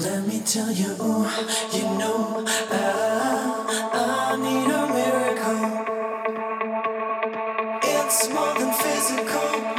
Let me tell you, ooh, you know, I, I need a miracle. It's more than physical.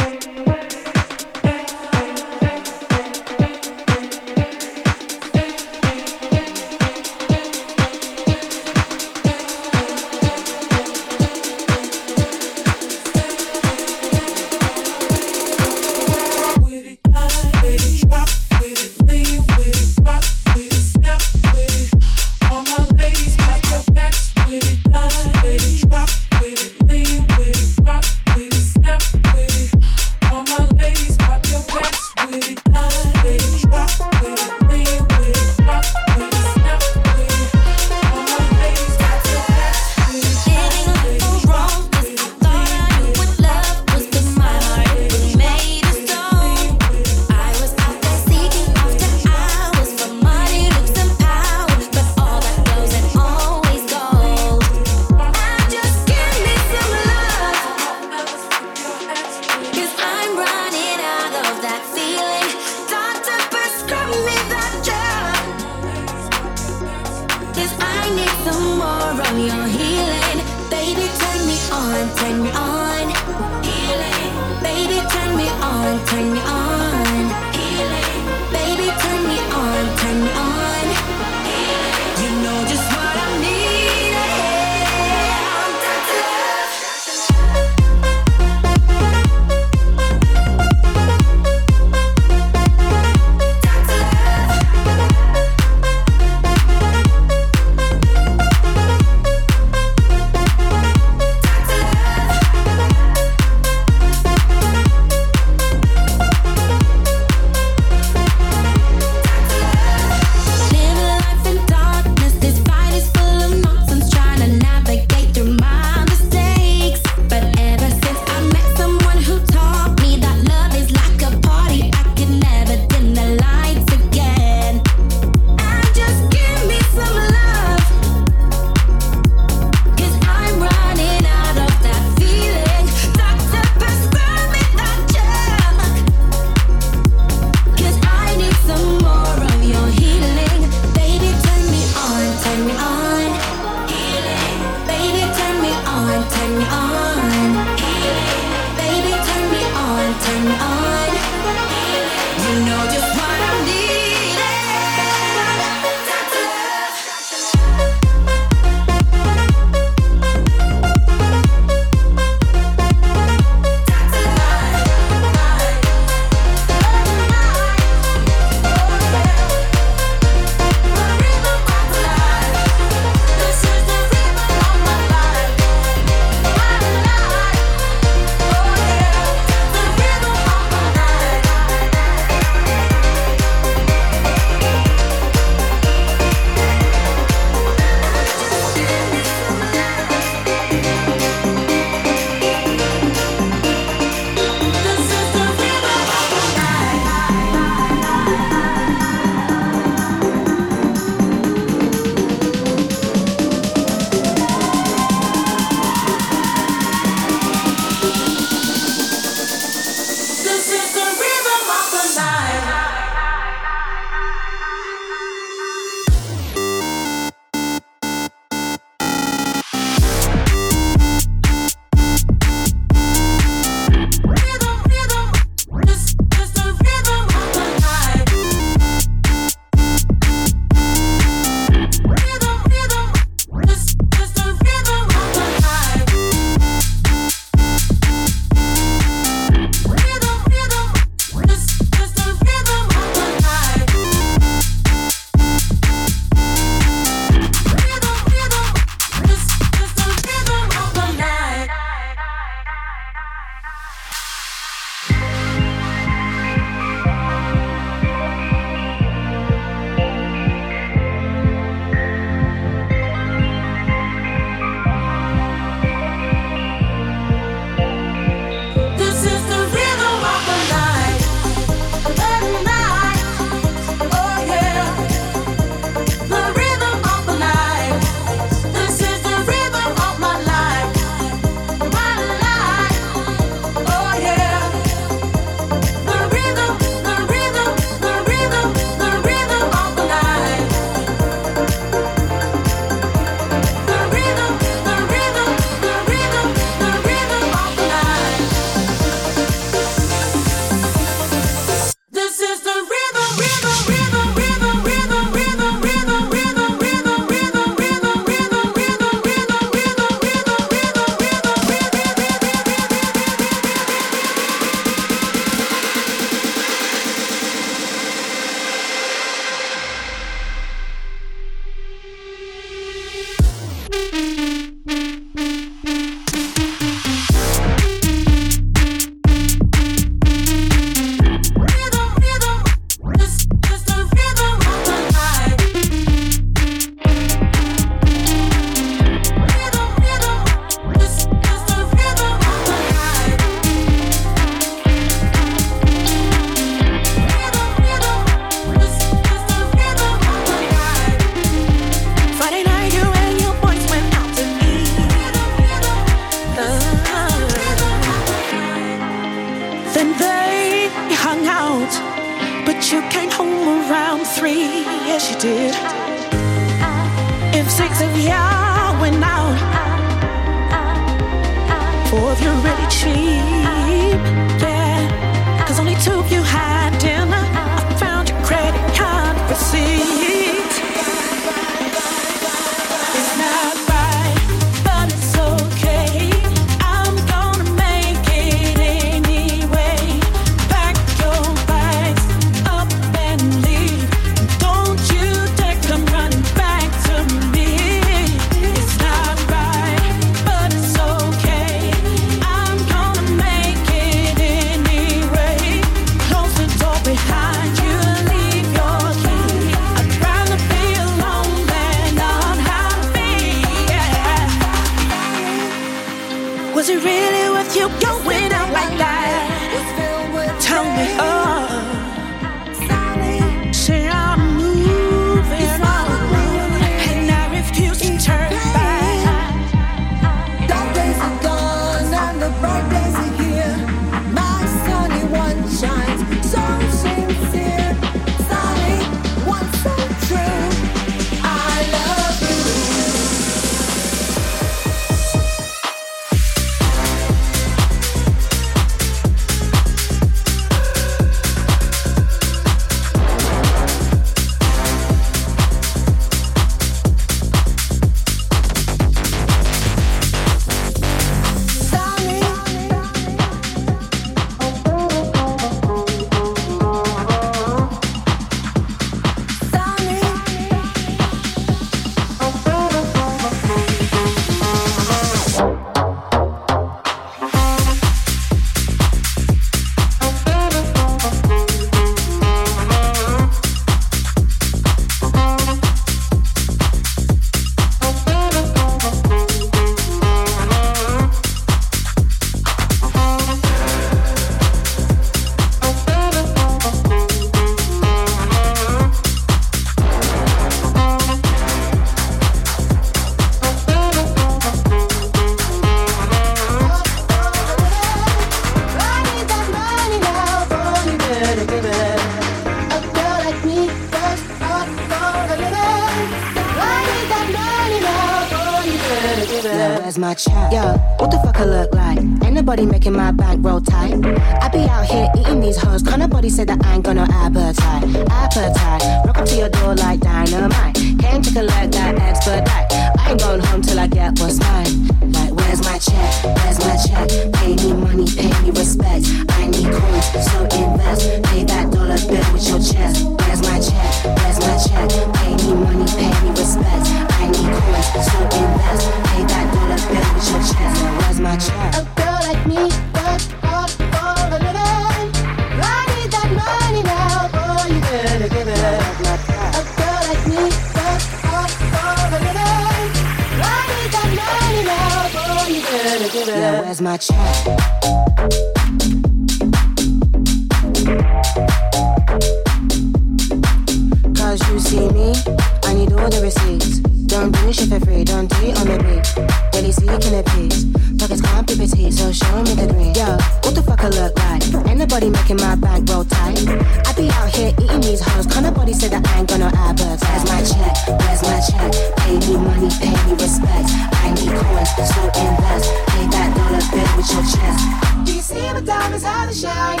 loving it, please. Fuck it's so show me the green. Yo, what the fuck I look like? Ain't nobody making my bank roll tight. I be out here eating these hoes. Can't nobody say that I ain't got no adverts. Where's my check? Where's my check? Pay me money, pay me respect. I need coins, so invest. Pay that dollar bill with your chest. Do you see my diamonds how they shine?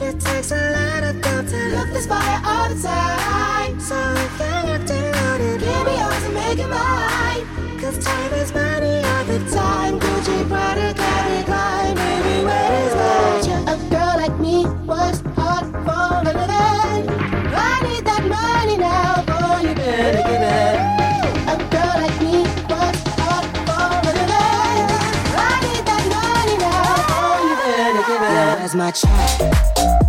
It takes a lot of time to look this fire all the time. So if you're locked and it. give me yours and make it mine. Cause time is money all the time. Gucci, Prada, Calvin Klein, baby, where is nature? A girl like me was hard for a living. I need that money now, boy, you better give it. A girl like me was for. I need that money now, boy, you better it. My child.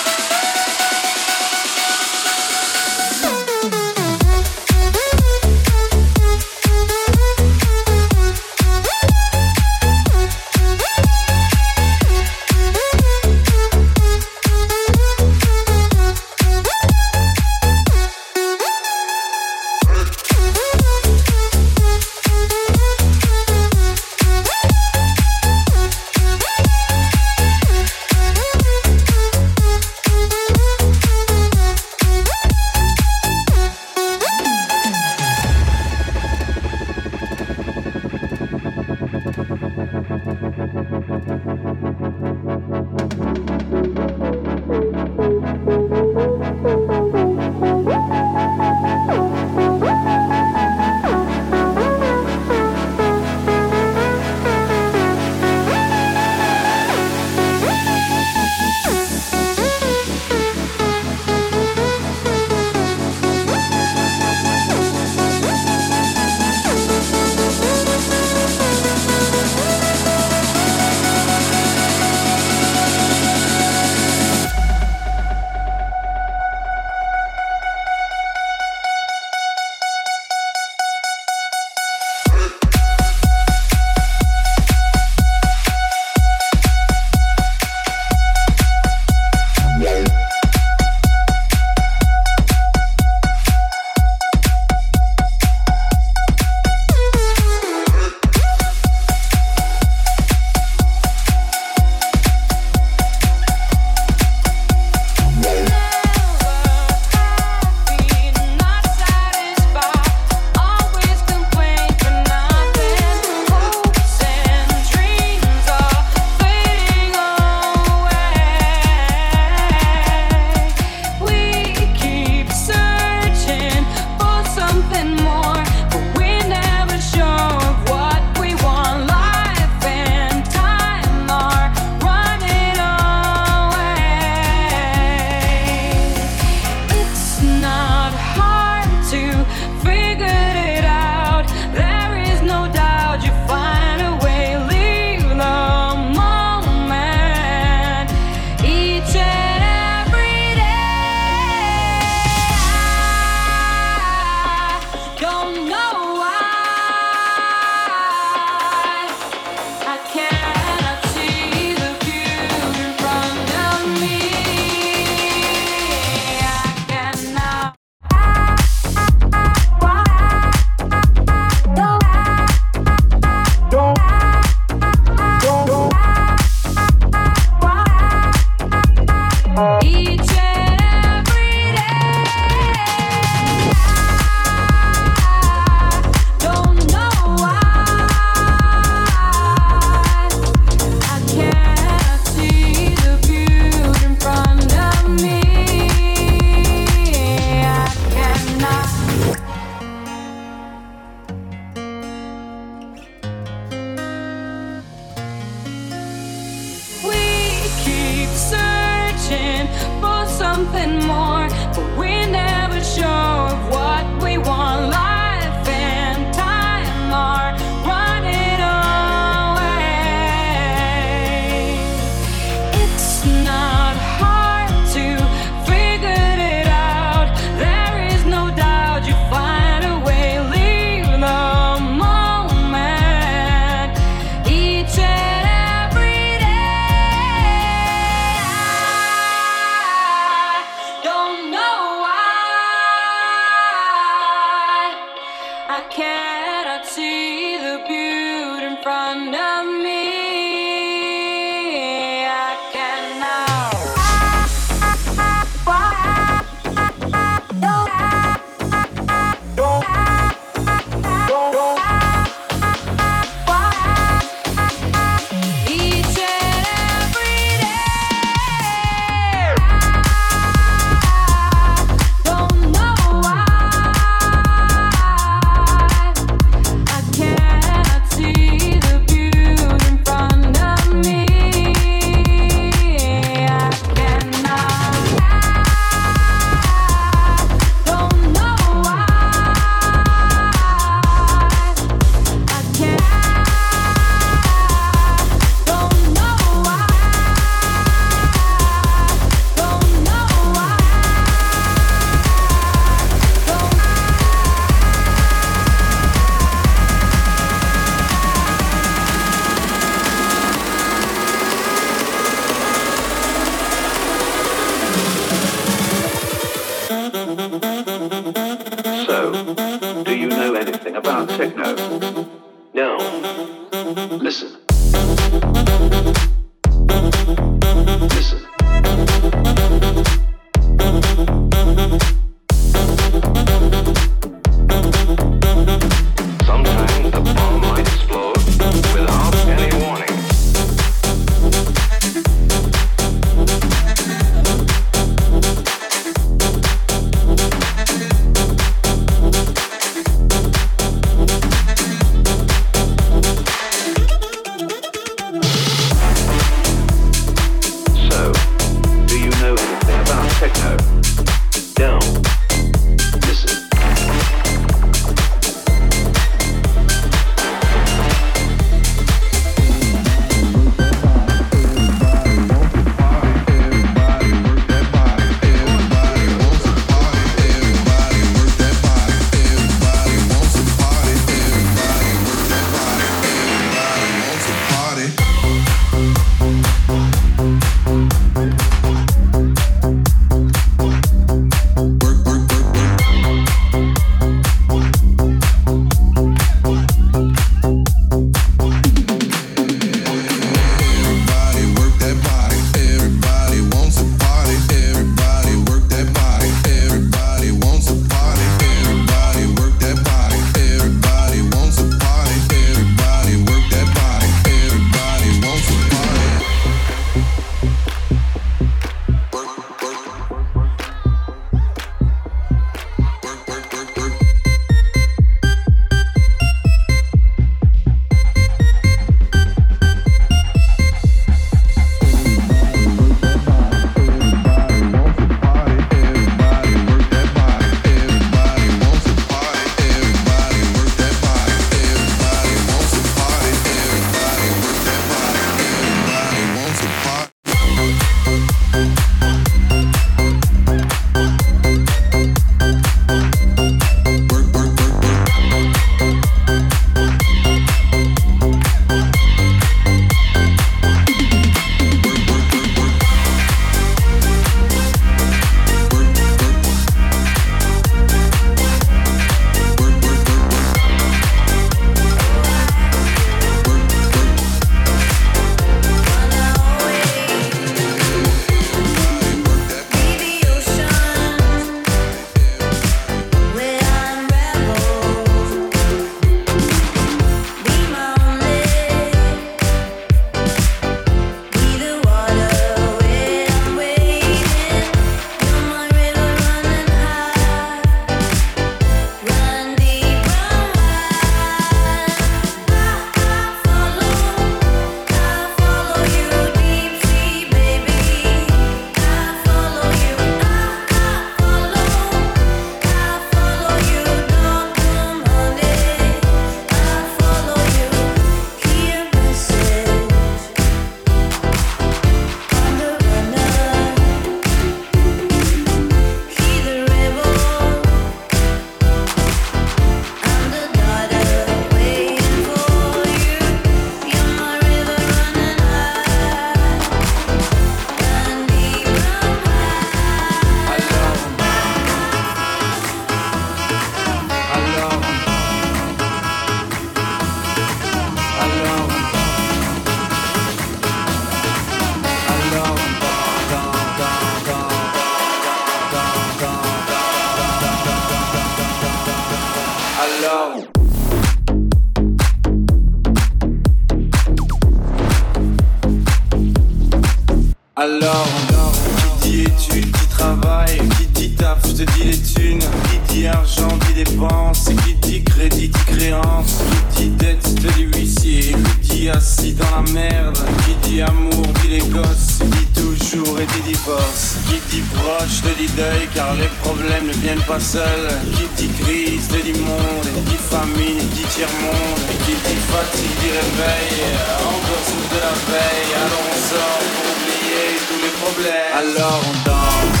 Qui dit amour dit les gosses. Dit toujours et dit divorce Qui dit proche te dit deuil Car les problèmes ne viennent pas seuls. Qui dit crise te dit monde. Qui dit famine dit tiers-monde Et qui dit fatigue dit réveil. Encore sous de la veille. Alors on sort pour oublier tous les problèmes. Alors on danse.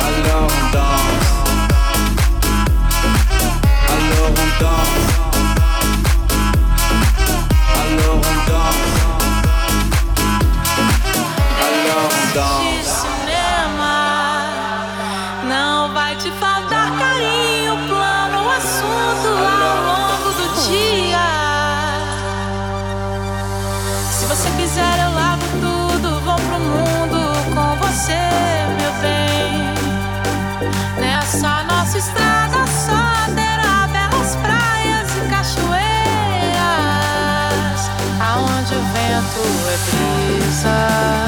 Alors on danse. Alors on danse. então. De cinema, não vai te faltar carinho, plano, assunto ao longo do dia. Se você quiser, eu lavo tudo, vou pro mundo com você, meu bem. Nessa nossa estrada só terá belas praias e cachoeiras, aonde o vento é brisa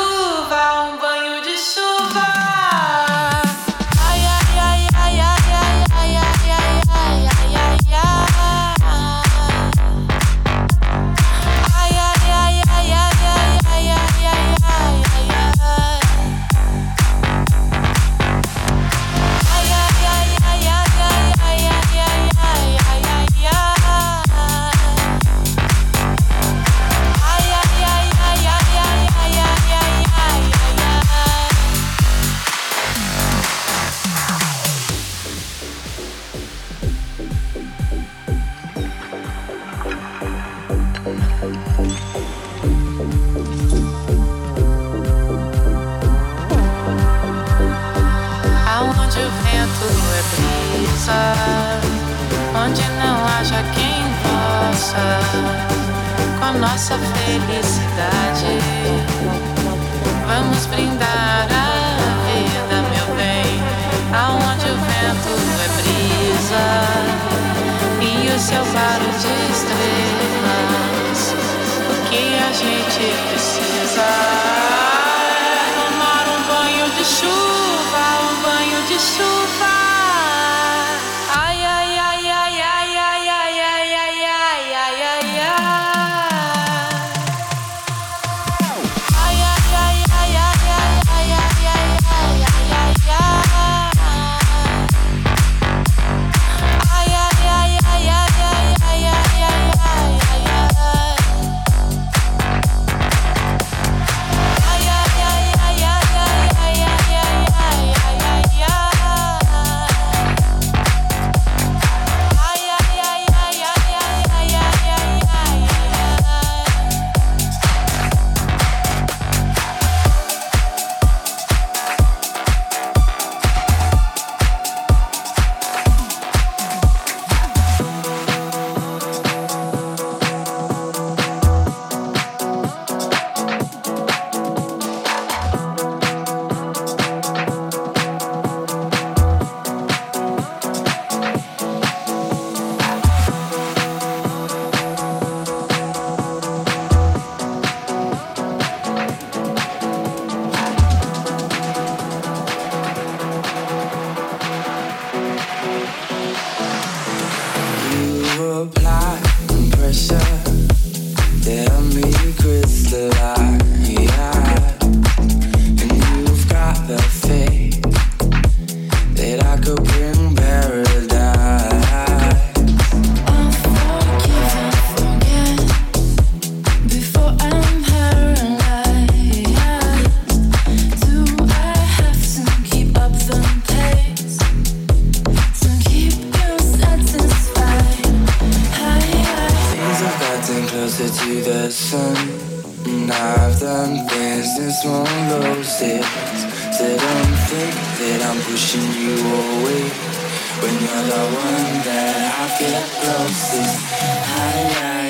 possa, onde não haja quem possa, com nossa felicidade. Vamos brindar a vida, meu bem, aonde o vento é brisa e o céu claro de estrelas. O que a gente precisa? É tomar um banho de chuva, um banho de chuva. And I've done things since one of those days that don't think that I'm pushing you away. When you're the one that I get closest, I, I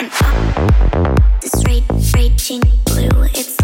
This straight raging blue, it's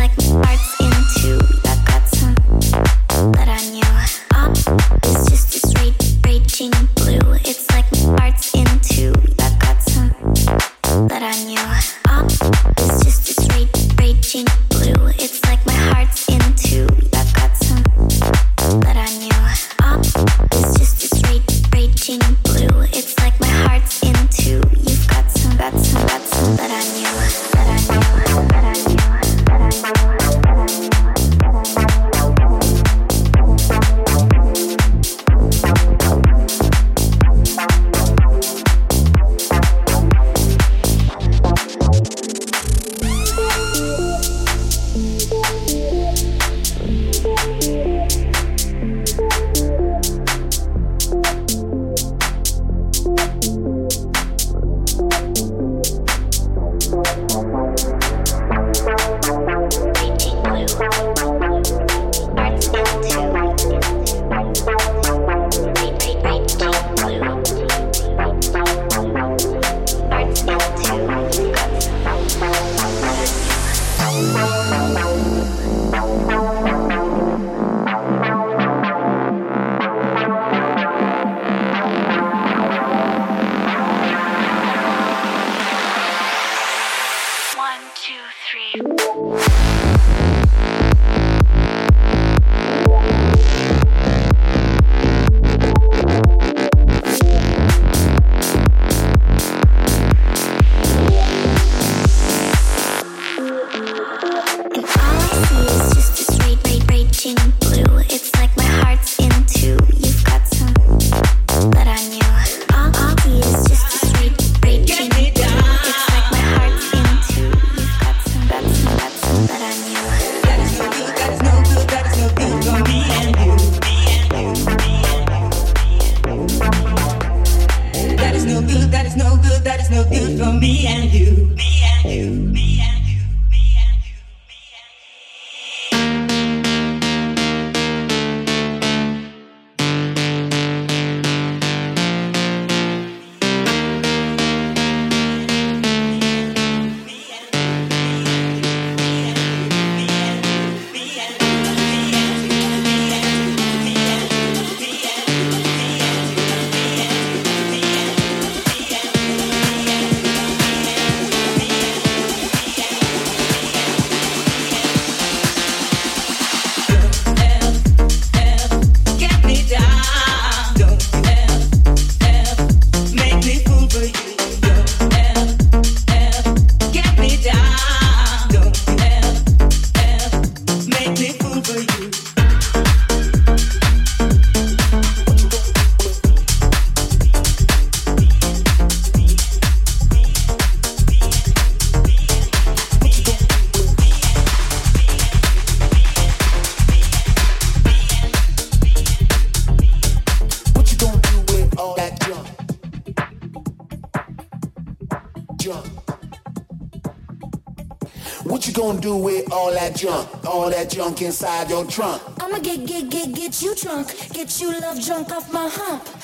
for me and you. your trunk. I'ma get, get, get, get you drunk. Get you love drunk off my hump.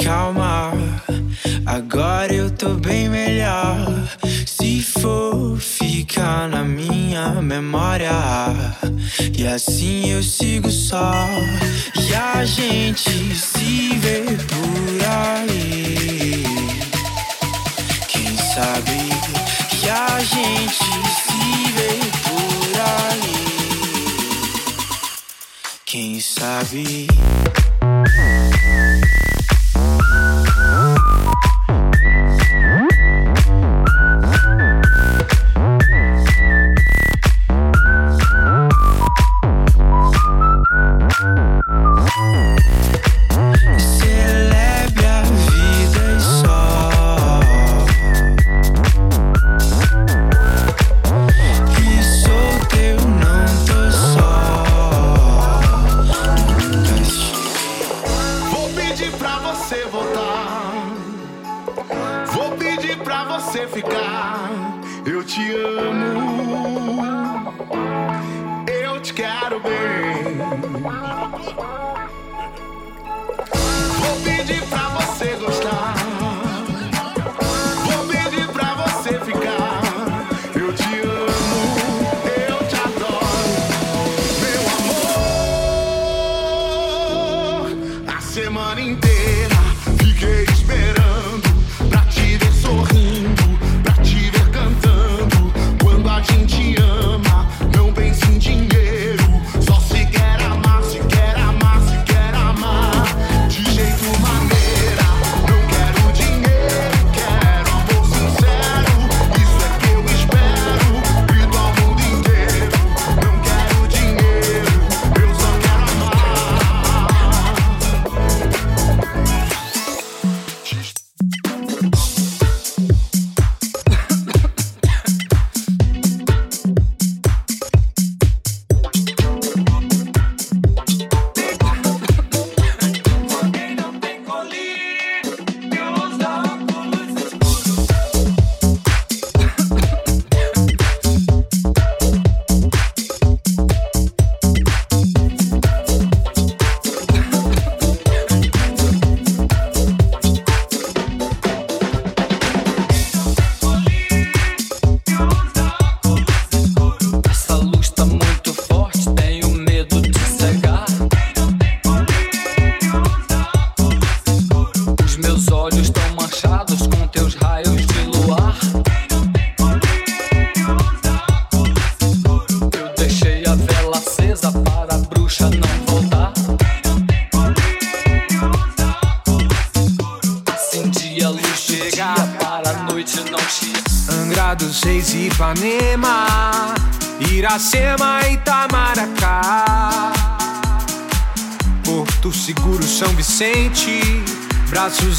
E calma. Agora eu tô bem melhor. Se for ficar na minha memória. E assim eu sigo só. E a gente se vê por aí. Quem sabe que a gente se vê por aí. Quem sabe.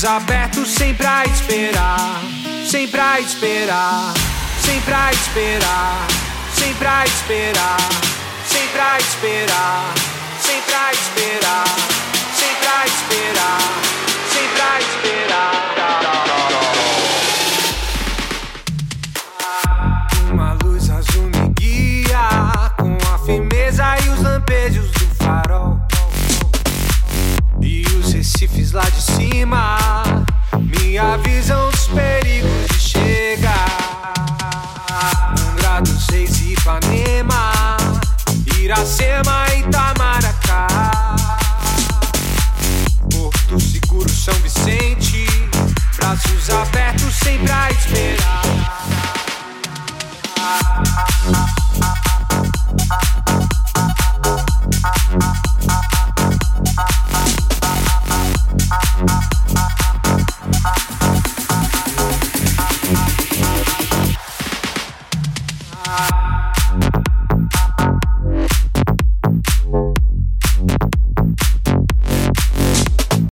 braços abertos sempre esperar, sem pra esperar, sem pra esperar, sem pra esperar, sem pra esperar, sem pra esperar, sem pra esperar, sem pra esperar. Uma luz azul me guia com a firmeza e os lampejos do farol. E os recifes lá de cima. Minha visão dos perigos de chegar. Um grado seis Ipanema, Iracema.